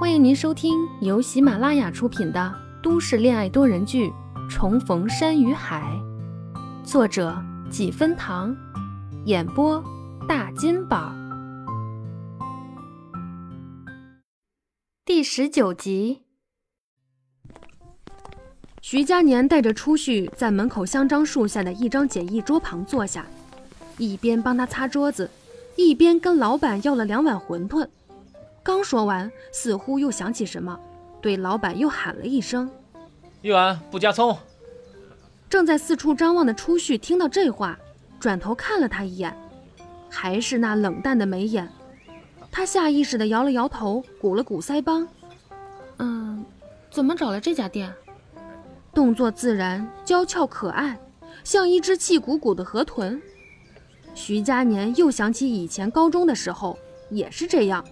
欢迎您收听由喜马拉雅出品的都市恋爱多人剧《重逢山与海》，作者几分糖，演播大金宝，第十九集。徐佳年带着初旭在门口香樟树下的一张简易桌旁坐下，一边帮他擦桌子，一边跟老板要了两碗馄饨。刚说完，似乎又想起什么，对老板又喊了一声：“一碗不加葱。”正在四处张望的初旭听到这话，转头看了他一眼，还是那冷淡的眉眼。他下意识地摇了摇头，鼓了鼓腮帮：“嗯，怎么找来这家店？”动作自然、娇俏可爱，像一只气鼓鼓的河豚。徐佳年又想起以前高中的时候，也是这样。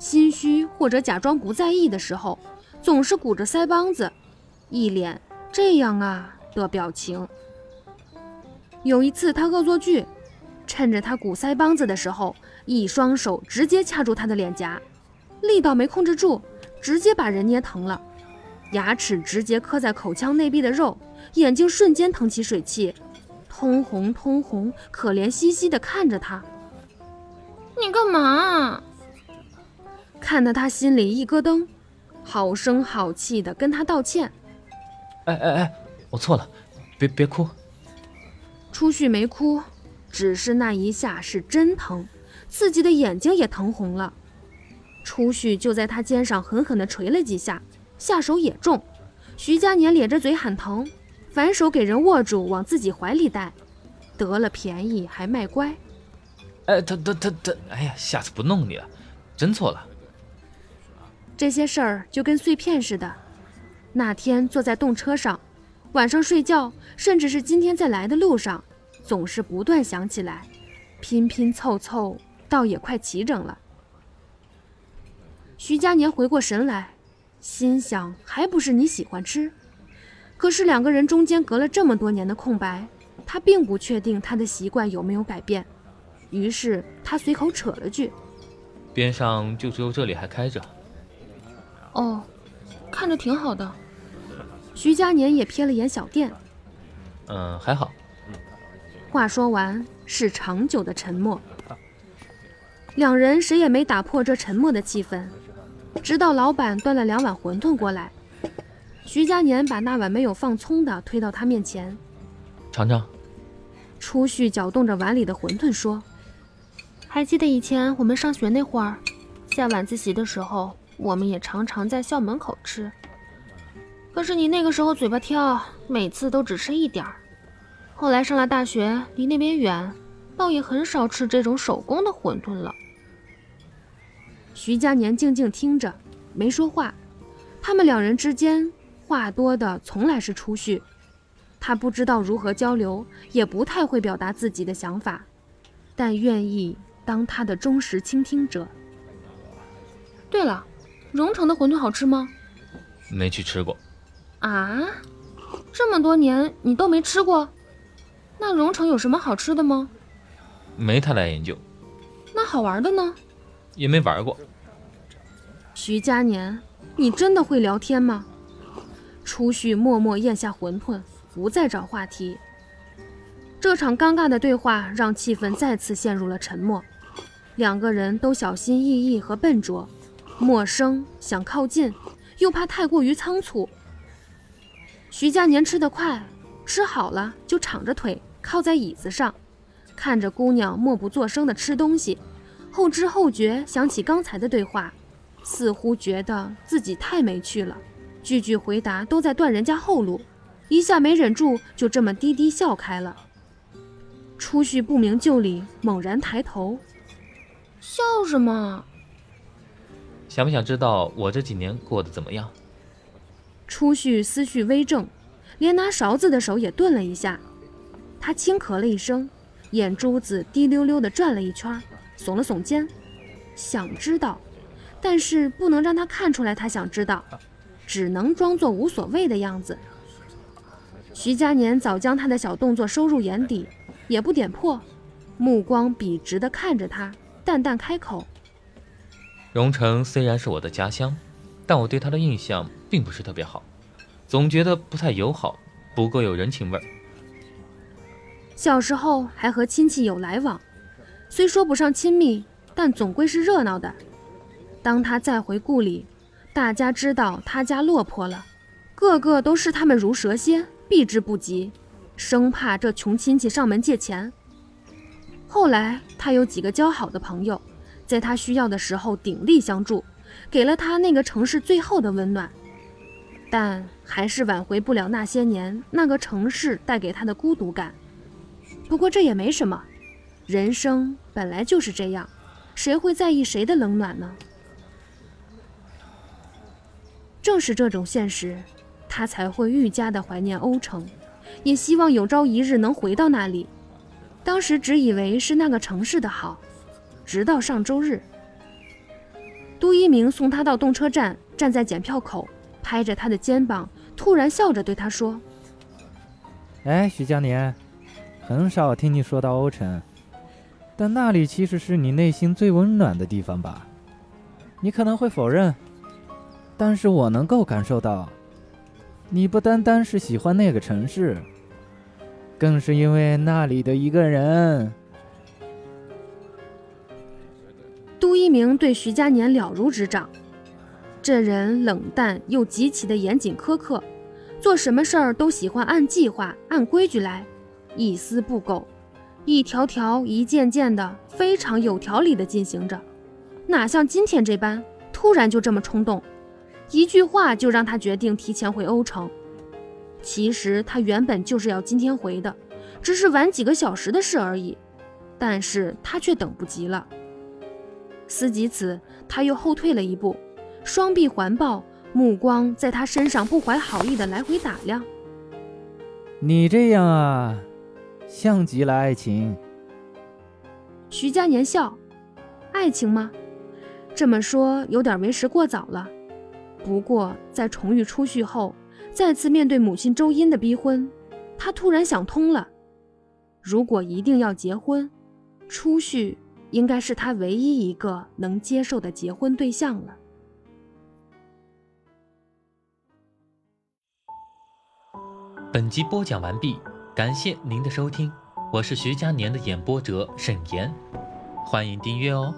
心虚或者假装不在意的时候，总是鼓着腮帮子，一脸这样啊的表情。有一次他恶作剧，趁着他鼓腮帮子的时候，一双手直接掐住他的脸颊，力道没控制住，直接把人捏疼了，牙齿直接磕在口腔内壁的肉，眼睛瞬间腾起水汽，通红通红，可怜兮兮地看着他。你干嘛？看得他心里一咯噔，好声好气的跟他道歉。哎哎哎，我错了，别别哭。初旭没哭，只是那一下是真疼，刺激的眼睛也疼红了。初旭就在他肩上狠狠地捶了几下，下手也重。徐佳年咧着嘴喊疼，反手给人握住往自己怀里带，得了便宜还卖乖。哎，他他他他，哎呀，下次不弄你了，真错了。这些事儿就跟碎片似的。那天坐在动车上，晚上睡觉，甚至是今天在来的路上，总是不断想起来，拼拼凑凑，倒也快齐整了。徐佳年回过神来，心想还不是你喜欢吃。可是两个人中间隔了这么多年的空白，他并不确定他的习惯有没有改变。于是他随口扯了句：“边上就只有这里还开着。”哦，看着挺好的。徐佳年也瞥了眼小店，嗯，还好。话说完，是长久的沉默。两人谁也没打破这沉默的气氛，直到老板端了两碗馄饨过来，徐佳年把那碗没有放葱的推到他面前，尝尝。初旭搅动着碗里的馄饨说：“还记得以前我们上学那会儿，下晚自习的时候。”我们也常常在校门口吃，可是你那个时候嘴巴挑，每次都只吃一点儿。后来上了大学，离那边远，倒也很少吃这种手工的馄饨了。徐佳年静静听着，没说话。他们两人之间话多的从来是初旭，他不知道如何交流，也不太会表达自己的想法，但愿意当他的忠实倾听者。对了。荣城的馄饨好吃吗？没去吃过。啊，这么多年你都没吃过？那荣城有什么好吃的吗？没太大研究。那好玩的呢？也没玩过。徐佳年，你真的会聊天吗？初旭默默咽下馄饨，不再找话题。这场尴尬的对话让气氛再次陷入了沉默，两个人都小心翼翼和笨拙。陌生，想靠近，又怕太过于仓促。徐佳年吃得快，吃好了就敞着腿靠在椅子上，看着姑娘默不作声的吃东西，后知后觉想起刚才的对话，似乎觉得自己太没趣了，句句回答都在断人家后路，一下没忍住就这么低低笑开了。初旭不明就里，猛然抬头，笑什么？想不想知道我这几年过得怎么样？初旭思绪微正，连拿勺子的手也顿了一下。他轻咳了一声，眼珠子滴溜溜地转了一圈，耸了耸肩，想知道，但是不能让他看出来他想知道，只能装作无所谓的样子。徐佳年早将他的小动作收入眼底，也不点破，目光笔直地看着他，淡淡开口。荣城虽然是我的家乡，但我对他的印象并不是特别好，总觉得不太友好，不够有人情味儿。小时候还和亲戚有来往，虽说不上亲密，但总归是热闹的。当他再回故里，大家知道他家落魄了，个个都视他们如蛇蝎，避之不及，生怕这穷亲戚上门借钱。后来他有几个交好的朋友，在他需要的时候鼎力相助。给了他那个城市最后的温暖，但还是挽回不了那些年那个城市带给他的孤独感。不过这也没什么，人生本来就是这样，谁会在意谁的冷暖呢？正是这种现实，他才会愈加的怀念欧城，也希望有朝一日能回到那里。当时只以为是那个城市的好，直到上周日。杜一鸣送他到动车站，站在检票口，拍着他的肩膀，突然笑着对他说：“哎，徐佳年，很少听你说到欧城，但那里其实是你内心最温暖的地方吧？你可能会否认，但是我能够感受到，你不单单是喜欢那个城市，更是因为那里的一个人。”一鸣对徐佳年了如指掌，这人冷淡又极其的严谨苛刻，做什么事儿都喜欢按计划、按规矩来，一丝不苟，一条条、一件件的非常有条理的进行着，哪像今天这般突然就这么冲动，一句话就让他决定提前回欧城。其实他原本就是要今天回的，只是晚几个小时的事而已，但是他却等不及了。思及此，他又后退了一步，双臂环抱，目光在他身上不怀好意的来回打量。你这样啊，像极了爱情。徐佳年笑，爱情吗？这么说有点为时过早了。不过在重遇初旭后，再次面对母亲周音的逼婚，他突然想通了。如果一定要结婚，初旭。应该是他唯一一个能接受的结婚对象了。本集播讲完毕，感谢您的收听，我是徐佳年的演播者沈岩，欢迎订阅哦。